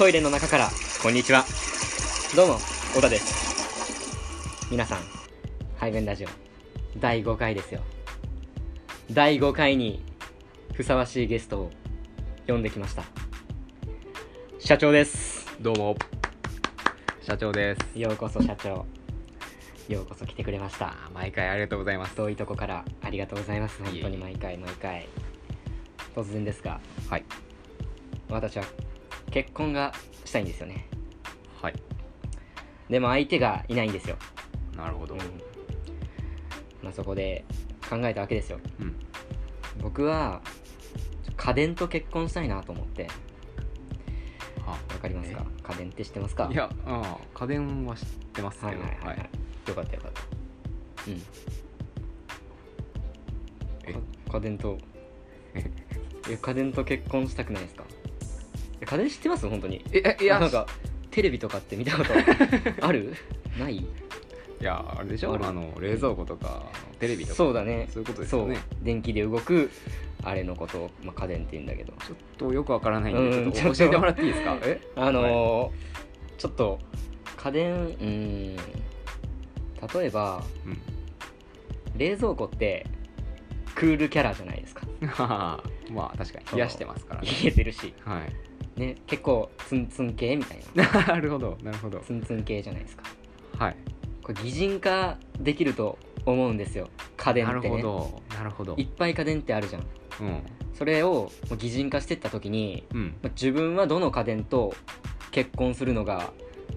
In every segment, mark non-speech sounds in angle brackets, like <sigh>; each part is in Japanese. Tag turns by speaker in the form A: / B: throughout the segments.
A: トイレの中から。こんにちは。どうも。小田です。皆さん排便ラジオ。第5回ですよ。第5回にふさわしいゲストを呼んできました。社長です。
B: どうも。社長です。
A: ようこそ社長。ようこそ来てくれました。
B: あ毎回ありがとうございます。
A: 遠いとこからありがとうございます？本当に毎回毎回。突然ですが。
B: はい。
A: 私は結婚がしたいんですよね。
B: はい。
A: でも相手がいないんですよ、
B: なるほど。
A: うん。まあ、そこで考えたわけですよ。
B: うん。
A: 僕は家電と結婚したいなと思って。
B: あ。
A: わかりますか？家電って知ってますか？
B: いやああ家電は知ってますけど。
A: はいはいはい、はい。よかったよかった。うん。家電と
B: え？
A: え家電と結婚したくないですか？え家電知ってます？本当に。
B: ええいや。
A: あなんかテレビとかって見たことある？<laughs> ない？
B: いやあれでしょ？
A: ある。
B: あの冷蔵庫とかテレビとか。
A: そうだね。
B: そういうことです
A: そう。
B: よね
A: 電気で動くあれのことを、まあ、家電って言うんだけど。
B: ちょっとよくわからないんで
A: うん。
B: ちょっと教えてもらっていいですか？え？
A: あのーちょっと家電うーん。例えば
B: うん。
A: 冷蔵庫ってクールキャラじゃないですか。<laughs>
B: まあ確かに。冷やしてますからね。
A: 冷えてるし。
B: はい
A: ね結構ツンツン系みたいな。<laughs>
B: なるほどなるほど。
A: ツンツン系じゃないですか。
B: はい。
A: これ擬人化できると思うんですよ。家電
B: なる
A: ってね。
B: ほどなるほど。
A: いっぱい家電ってあるじゃん。
B: うん。
A: それを擬人化してった時に
B: うん。
A: まあ自分はどの家電と結婚するのが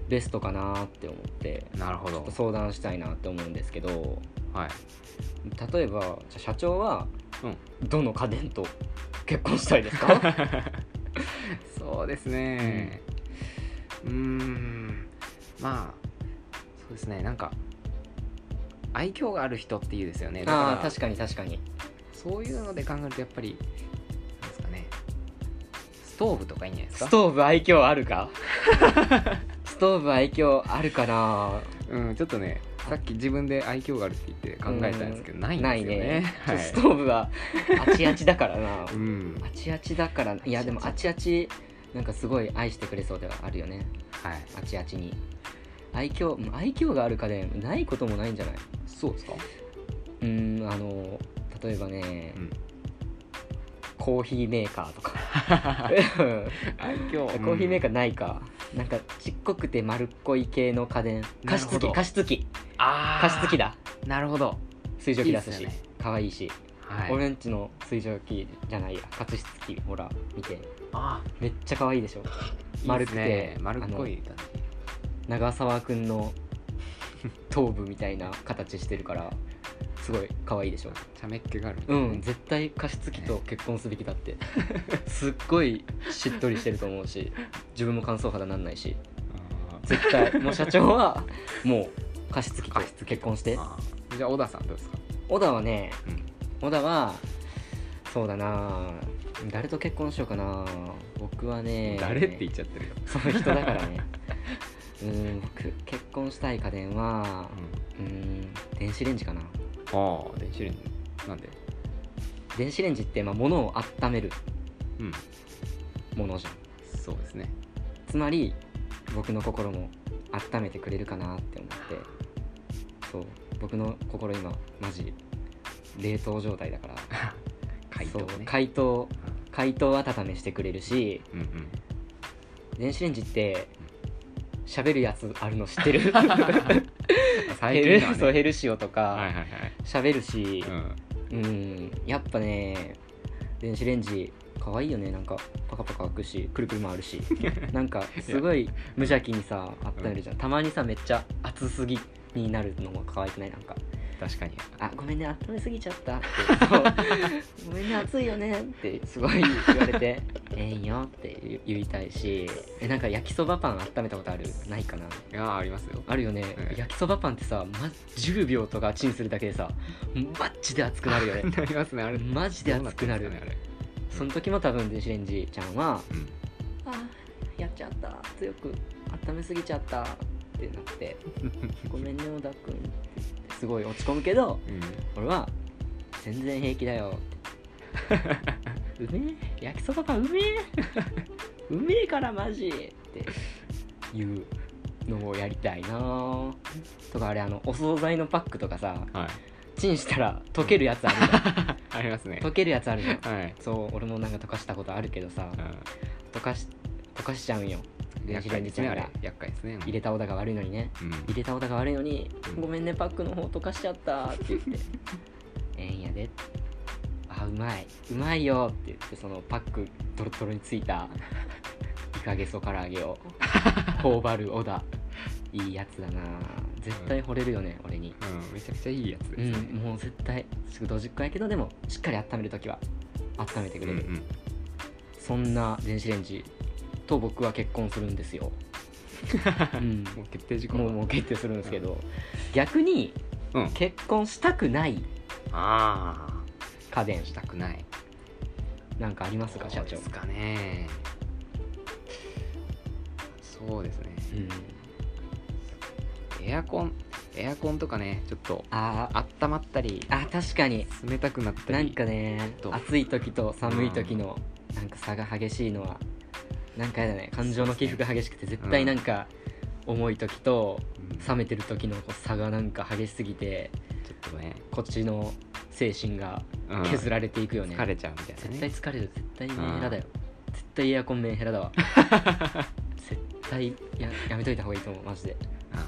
A: ベストかなって思って
B: なるほど。
A: 相談したいなって思うんですけど
B: はい。
A: 例えばじゃあ社長は
B: うん。
A: どの家電と結婚したいですか？<laughs> <laughs>
B: そうですね。うーん。まあそうですね。なんか愛嬌がある人っていいですよね。だから
A: ああ確かに確かに。
B: そういうので考えるとやっぱりなんですかね。ストーブとかいいんじゃないですか？
A: ストーブ愛嬌あるか？<laughs> ストーブ愛嬌あるかな？
B: うんちょっとねさっき自分で愛嬌があるって言って考えたんですけどないんですよね。
A: ね、
B: はい。
A: ストーブはあちあちだからな。
B: うん。
A: あちあちだからいやでもあちあちなんかすごい愛してくれそうではあるよね。
B: はい。
A: あちあちに。愛嬌うん愛嬌がある家電ないこともないんじゃない？
B: そうですか？
A: うーんあの例えばね、
B: うん。
A: コーヒーメーカーとか。<laughs>
B: 愛嬌。
A: コーヒーメーカーないか、なんかちっこくて丸っこい系の家電。加湿器加湿器。
B: あ
A: 加湿器だ。
B: なるほど。
A: 水蒸気出すし可愛いし、
B: はい。
A: 俺んちの水蒸気じゃないや。加湿器ほら見て。
B: あ
A: めっちゃ可愛いでしょ。丸くて
B: 丸くて丸っこい
A: 長澤くんの <laughs> 頭部みたいな形してるからすごい可愛いでしょ。
B: 茶目っ気がある。
A: うん絶対加湿器と結婚すべきだって。<laughs> すっごいしっとりしてると思うし自分も乾燥肌なんないし。絶対。もう社長はもう加湿器と
B: 加湿器
A: 結婚して。
B: じゃあ小田さんどうですか？
A: 小田はね
B: うん。
A: 小田はそうだな誰と結婚しようかな。僕はね
B: 誰って言っちゃってるよ。
A: そういう人だからね。<laughs> うん僕結婚したい家電はうん電子レンジかな。
B: ああ電子レンジ。なんで？
A: 電子レンジってまあ物を温める
B: うん。
A: ものじゃん。
B: そうですね。
A: つまり僕の心も温めてくれるかなって思ってそう。僕の心今マジ冷凍状態だから。<laughs>
B: 解凍ね。
A: 解凍解凍温めしてくれるし
B: うんうん。
A: 電子レンジって喋るやつあるの知ってる？<laughs>
B: ね。
A: そうヘルシオと
B: はい
A: か
B: はいはい。
A: 喋るし
B: うん。
A: うん。やっぱね電子レンジ可愛いよね。なんかパカパカ開くしくるくる回るし。<laughs> なんかすごい無邪気にさ温めるじゃん。たまにさめっちゃ熱すぎになるのも可愛くない？なんか。
B: 確かに。
A: あごめんね温めすぎちゃった。ってごめんね熱いよね。ってすごい言われて <laughs> ええんよって言いたいしえなんか焼きそばパン温めたことある？ないかな？い
B: やありますよ。
A: あるよね、
B: うん
A: 焼きそばパンってさ、ま、10秒とかチンするだけでさマジで熱くなるよね。<laughs>
B: なりますねあれ。
A: マジで熱くなる。
B: ね
A: その時も多分電子レンジちゃんは
B: うん。
A: あーやっちゃった。強く温めすぎちゃったってなって <laughs> ごめんね小田君。ってすごい落ち込むけど
B: うん。
A: 俺は全然平気だよ。っ <laughs> てうめえ？焼きそばパンうめえ？<laughs> うめえからマジ！っていうのをやりたいな。とかあれあのお惣菜のパックとかさ
B: はい。
A: チンしたら溶けるやつあるじゃ
B: ありますね。
A: ん溶けるやつあるじゃん。
B: はい、
A: そう俺もなんか溶かしたことあるけどさ
B: う
A: 溶かし溶かしちゃうんよ
B: ん、
A: 電子レンジちゃんが。
B: 厄介ですね
A: 入れたオダが悪いのにね。
B: うん。
A: 入れたオダが悪いのに「
B: うん。
A: ごめんねパックの方溶かしちゃった」って言って「え <laughs> えんやで」あうまい。うまいよ」って言ってそのパックドロドロについた <laughs> イカゲソ唐揚げを。<laughs> 頬張るオダいいやつだな。絶対惚れるよね俺に。
B: うん、めちゃくちゃいいやつ
A: うん
B: ですね、
A: もう絶対食堂実家やけどでもしっかり温めるときは温めてくれる、
B: うんうん。
A: そんな電子レンジと僕は結婚するんですよ、<laughs> うん、
B: もう決定事項
A: もうもう決定するんですけど、逆に
B: うん。
A: 結婚したくない。
B: あ
A: 家電
B: あしたくない。
A: なんかありますか社長
B: ですかね。そうですね。
A: うん。
B: エアコンエアコンとかねちょっと
A: あー。
B: 温まったり
A: あ確かに。
B: 冷たくなったり
A: なんかね
B: と。
A: 暑い時と寒い時のなんか差が激しいのはなんかやだね。感情の起伏が激しくて絶対なんか重い時と
B: うん。
A: 冷めてる時のこう差がなんか激しすぎて
B: ちょっとね、
A: こっちの精神が
B: うん。
A: 削られていくよね、
B: 疲れちゃうみたいな
A: 絶
B: ね
A: 対疲れる。絶対メンヘラだよ絶対エアコンメンヘラだわ。<laughs> 絶対ややめといた方がいいと思う。マジで。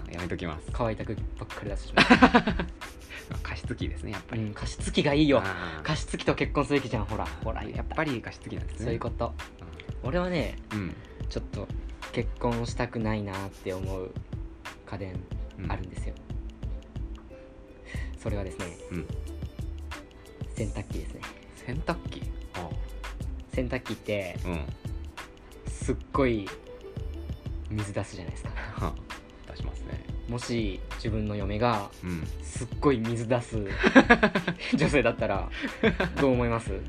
B: うんやめときます。
A: 乾いた空気ばっかり出すし、<laughs>
B: 加湿器ですねやっぱり、
A: うん、加湿器がいいよ。加湿器と結婚すべきじゃん。ほらほら
B: やっぱり加湿器なんですね。
A: そういうこと俺はね
B: うん。
A: ちょっと結婚したくないなって思う家電
B: うん。
A: あるんですよ、それはですね
B: うん。
A: 洗濯機ですね。
B: 洗濯機？あ
A: 洗濯機って
B: あうん。
A: すっごい水出すじゃないですか。
B: は出しますね。
A: もし自分の嫁が
B: うん。
A: すっごい水出す <laughs> 女性だったらどう思います？
B: う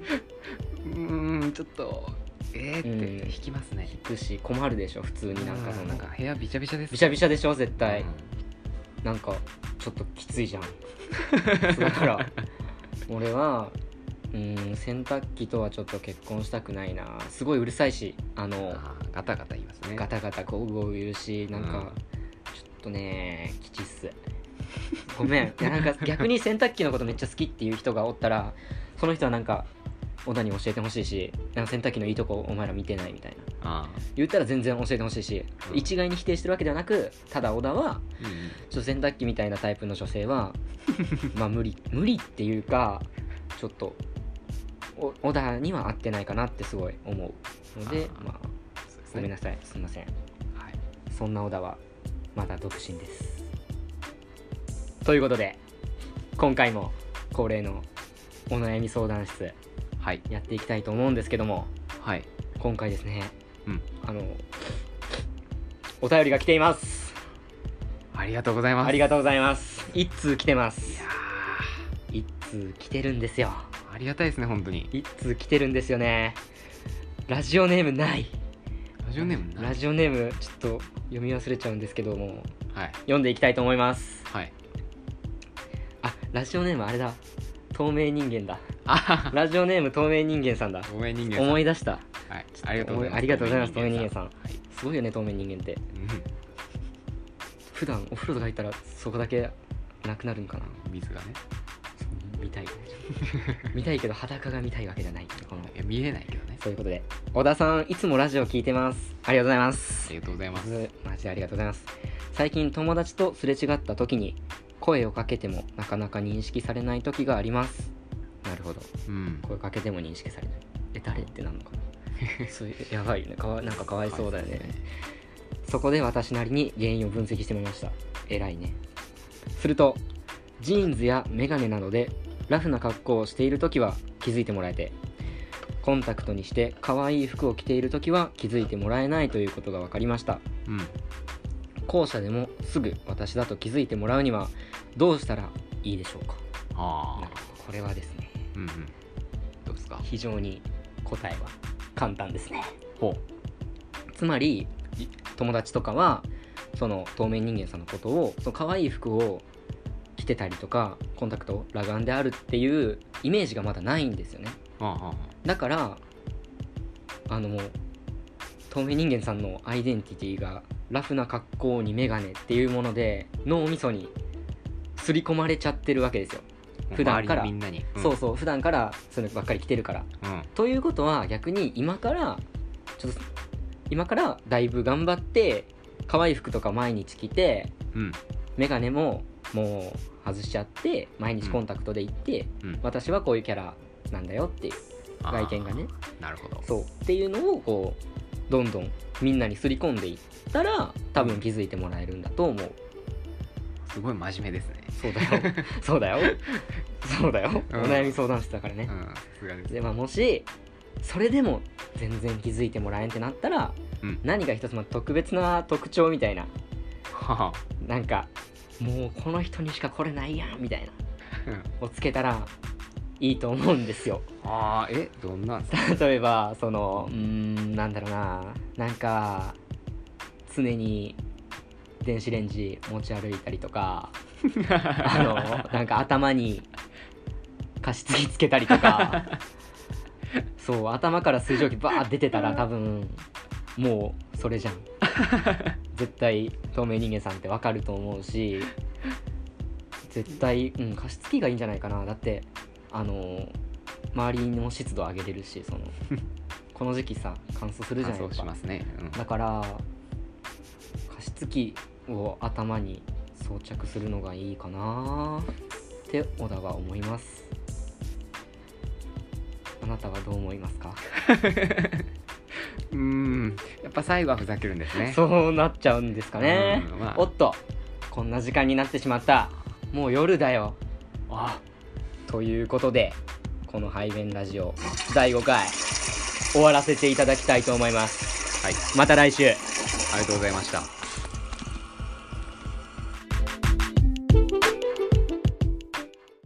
B: ーんちょっとえーって
A: うん。
B: 引きますね。
A: 引くし困るでしょ普通になんかその
B: な。ん。か部屋びちゃびちゃです。
A: びしゃびしゃでしょ絶対、
B: うん。
A: なんかちょっときついじゃん。<laughs> だから俺はうん洗濯機とはちょっと結婚したくないな。すごいうるさいしあの
B: ガタガタ言いますね。
A: ガタガタゴうゴう言うしなんか、ちょっとねきちっす。ごめん。い <laughs> やなんか逆に洗濯機のことめっちゃ好きっていう人がおったらその人はなんか小田に教えてほしいしなんか洗濯機のいいとこお前ら見てないみたいな。
B: あ
A: 言ったら全然教えてほしいし、
B: うん。
A: 一概に否定してるわけではなくただ小田は
B: ーうん。
A: ちょ洗濯機みたいなタイプの女性は <laughs> まあ無理無理っていうかちょっとお小田には合ってないかなってすごい思うのでまあごめんなさい。すいません。
B: はい。
A: そんな小田はまだ独身です。ということで今回も恒例のお悩み相談室
B: はい。
A: やっていきたいと思うんですけども
B: はい。
A: 今回ですね
B: うん。
A: あのお便りが来ています。
B: ありがとうございます。
A: ありがとうございます。一通来てま
B: い
A: す
B: や
A: 一通来てるんですよ。
B: ーありがたいですね本当に。
A: 一通来てるんですよね。ラジオネームない。
B: ラジオネームな
A: ラジオネームちょっと読み忘れちゃうんですけども
B: はい。
A: 読んでいきたいと思います。
B: はい。
A: あラジオネームあれだ。透明人間だ
B: あ
A: ラジオネーム透明人間さんだ。
B: 透明人間さん。
A: 思い出した。
B: はい。ありがとうございます。
A: ありがとうございます透明人間さん。
B: はい。
A: すごいよね透明人間って。
B: うん。
A: 普段お風呂とか入ったらそこだけなくなるんかな。
B: 水がね。
A: 見たい。見たいけど裸が見たいわけじゃない。この。
B: いや見えないけどね。
A: そういうことで。小田さんいつもラジオ聞いてます。ありがとうございます。
B: ありがとうございます。
A: ずマジでありがとうございます。最近友達とすれ違った時に声をかけてもなかなか認識されない時がありますなるほど。
B: うん。
A: 声かけても認識されない。え誰ってなんのかな？<laughs> そういうやばいよね。かわなんかかわいそうだよね。そこで私なりに原因を分析してみました。偉いね。するとジーンズやメガネなどでラフな格好をしている時は気づいてもらえてコンタクトにして可愛い服を着ている時は気づいてもらえないということが分かりました。
B: うん。
A: 後者でもすぐ私だと気づいてもらうにはどうしたらいいでしょうか？
B: ああ
A: なるほどこれはですね
B: うんうん。どうですか？
A: 非常に答えは簡単ですね。
B: ほ
A: つまりい。友達とかはその透明人間さんのことをその可愛い服を着てたりとかコンタクト裸眼であるっていうイメージがまだないんですよね。
B: うあああ。
A: だからあのもう透明人間さんのアイデンティティがラフな格好にメガネっていうもので脳みそに刷り込まれちゃってるわけですよ、普段から。
B: みんなに、うん、
A: そうそう普段からそういうのばっかり着てるから。
B: うん。
A: ということは逆に今からちょっと今からだいぶ頑張って可愛い服とか毎日着て
B: うん。
A: メガネももう外しちゃって毎日コンタクトで行って、
B: うん。
A: 私はこういうキャラなんだよっていう外見がね。
B: なるほど。
A: そう。っていうのをこうどんどんみんなにすり込んでいったら多分気づいてもらえるんだと思う
B: すごい真面目ですね。
A: そうだよ。そうだよ。そうだよ、
B: うん。
A: お悩み相談室だからね、
B: うん。です。
A: でまあもしそれでも全然気づいてもらえんってなったら、
B: うん。
A: 何か一つまあ特別な特徴みたいな。
B: はは。
A: なんかもうこの人にしかこれないやんみたいな。
B: うん。
A: をつけたらいいと思うんですよ。
B: ああえどんな <laughs>
A: 例えばそのうーんなんだろうな。なんか常に電子レンジ持ち歩いたりとか <laughs> あのなんか頭に加湿器つけたりとか。<laughs> そう頭から水蒸気バーッ出てたら多分もうそれじゃん。<laughs> 絶対透明人間さんってわかると思うし絶対、うん、加湿器がいいんじゃないかな。だってあの周りの湿度上げれるしそのこの時期さ乾燥するじゃないですか。
B: しますね、うん。
A: だから加湿器を頭に装着するのがいいかなって小田は思います。あなたはどう思いますか？<laughs>
B: うーんやっぱ最後はふざけるんですね。
A: そうなっちゃうんですかね、
B: うんまあ。
A: おっとこんな時間になってしまった。もう夜だよ。
B: あ
A: ということでこの排便ラジオ第5回終わらせていただきたいと思います。
B: はい。
A: また来週。
B: ありがとうございました